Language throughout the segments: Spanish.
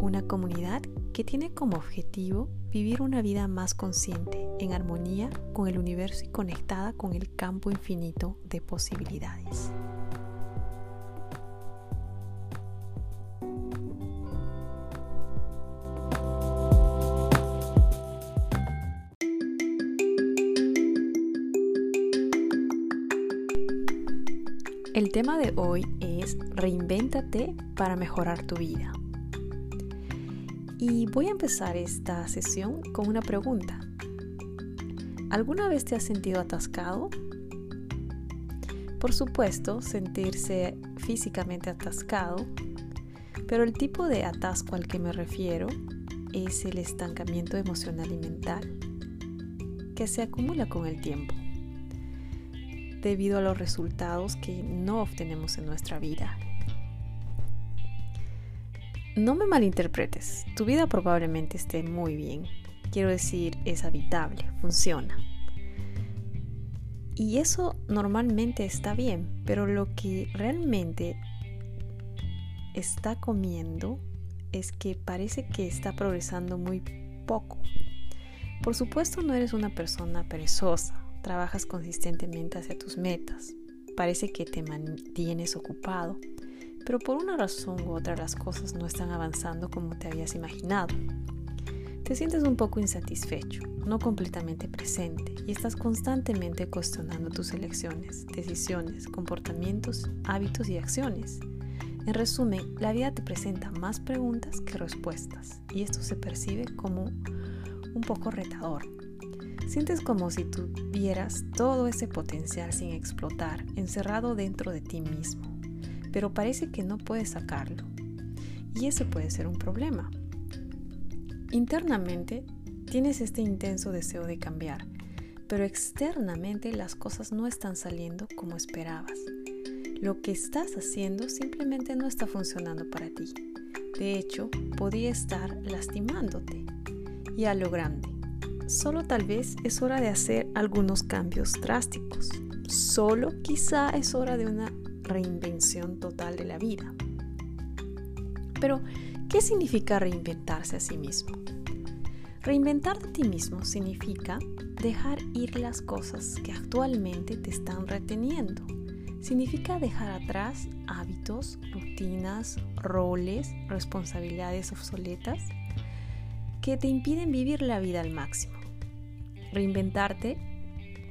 Una comunidad que tiene como objetivo vivir una vida más consciente, en armonía con el universo y conectada con el campo infinito de posibilidades. El tema de hoy es Reinvéntate para mejorar tu vida. Y voy a empezar esta sesión con una pregunta. ¿Alguna vez te has sentido atascado? Por supuesto, sentirse físicamente atascado, pero el tipo de atasco al que me refiero es el estancamiento emocional y mental, que se acumula con el tiempo, debido a los resultados que no obtenemos en nuestra vida no me malinterpretes, tu vida probablemente esté muy bien. Quiero decir, es habitable, funciona. Y eso normalmente está bien, pero lo que realmente está comiendo es que parece que está progresando muy poco. Por supuesto no eres una persona perezosa, trabajas consistentemente hacia tus metas, parece que te mantienes ocupado, pero por una razón u otra las cosas no están avanzando como te habías imaginado. Te sientes un poco insatisfecho, no completamente presente y estás constantemente cuestionando tus elecciones, decisiones, comportamientos, hábitos y acciones. En resumen, la vida te presenta más preguntas que respuestas y esto se percibe como un poco retador. Sientes como si tuvieras todo ese potencial sin explotar, encerrado dentro de ti mismo pero parece que no puedes sacarlo. Y ese puede ser un problema. Internamente tienes este intenso deseo de cambiar, pero externamente las cosas no están saliendo como esperabas. Lo que estás haciendo simplemente no está funcionando para ti. De hecho, podría estar lastimándote. Y a lo grande, solo tal vez es hora de hacer algunos cambios drásticos. Solo quizá es hora de una reinvención total de la vida. Pero, ¿qué significa reinventarse a sí mismo? Reinventar a ti mismo significa dejar ir las cosas que actualmente te están reteniendo. Significa dejar atrás hábitos, rutinas, roles, responsabilidades obsoletas que te impiden vivir la vida al máximo. Reinventarte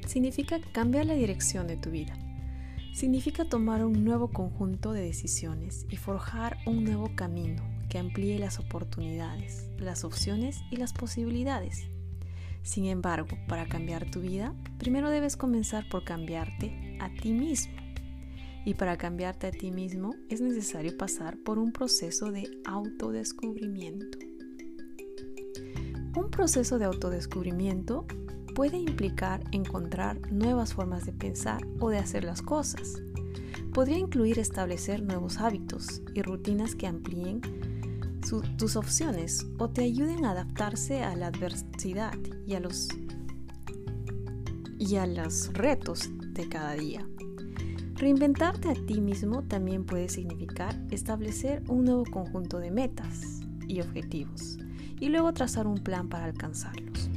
significa cambiar la dirección de tu vida significa tomar un nuevo conjunto de decisiones y forjar un nuevo camino que amplíe las oportunidades, las opciones y las posibilidades. Sin embargo, para cambiar tu vida, primero debes comenzar por cambiarte a ti mismo. Y para cambiarte a ti mismo es necesario pasar por un proceso de autodescubrimiento. Proceso de autodescubrimiento puede implicar encontrar nuevas formas de pensar o de hacer las cosas. Podría incluir establecer nuevos hábitos y rutinas que amplíen tus opciones o te ayuden a adaptarse a la adversidad y a los y a los retos de cada día. Reinventarte a ti mismo también puede significar establecer un nuevo conjunto de metas y objetivos y luego trazar un plan para alcanzarlos.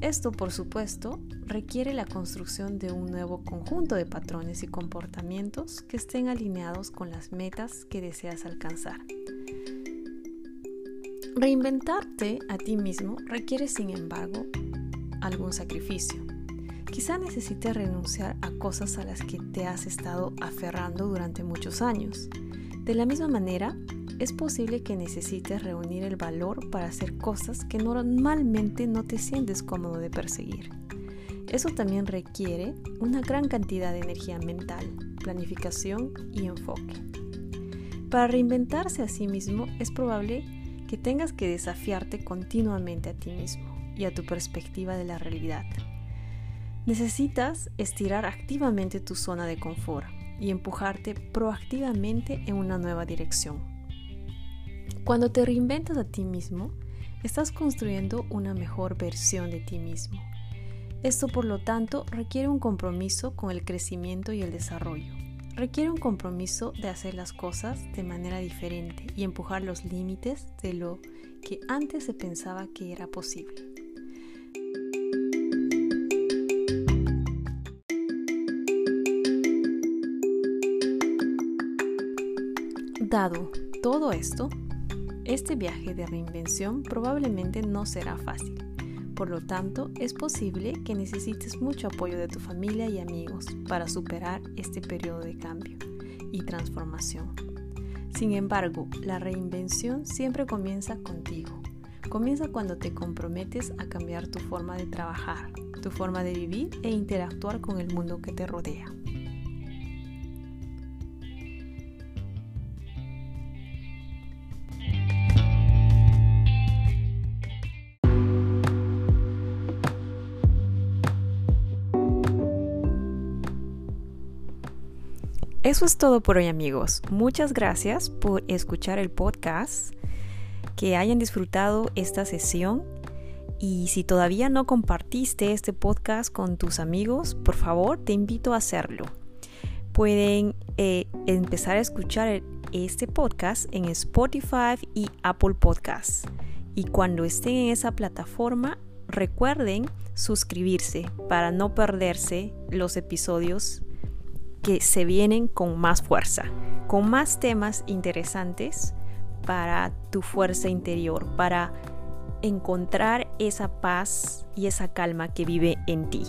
Esto, por supuesto, requiere la construcción de un nuevo conjunto de patrones y comportamientos que estén alineados con las metas que deseas alcanzar. Reinventarte a ti mismo requiere, sin embargo, algún sacrificio. Quizá necesites renunciar a cosas a las que te has estado aferrando durante muchos años. De la misma manera, es posible que necesites reunir el valor para hacer cosas que normalmente no te sientes cómodo de perseguir. Eso también requiere una gran cantidad de energía mental, planificación y enfoque. Para reinventarse a sí mismo es probable que tengas que desafiarte continuamente a ti mismo y a tu perspectiva de la realidad. Necesitas estirar activamente tu zona de confort y empujarte proactivamente en una nueva dirección. Cuando te reinventas a ti mismo, estás construyendo una mejor versión de ti mismo. Esto, por lo tanto, requiere un compromiso con el crecimiento y el desarrollo. Requiere un compromiso de hacer las cosas de manera diferente y empujar los límites de lo que antes se pensaba que era posible. Dado todo esto, este viaje de reinvención probablemente no será fácil. Por lo tanto, es posible que necesites mucho apoyo de tu familia y amigos para superar este periodo de cambio y transformación. Sin embargo, la reinvención siempre comienza contigo. Comienza cuando te comprometes a cambiar tu forma de trabajar, tu forma de vivir e interactuar con el mundo que te rodea. Eso es todo por hoy amigos. Muchas gracias por escuchar el podcast, que hayan disfrutado esta sesión y si todavía no compartiste este podcast con tus amigos, por favor te invito a hacerlo. Pueden eh, empezar a escuchar este podcast en Spotify y Apple Podcasts. Y cuando estén en esa plataforma, recuerden suscribirse para no perderse los episodios que se vienen con más fuerza, con más temas interesantes para tu fuerza interior, para encontrar esa paz y esa calma que vive en ti.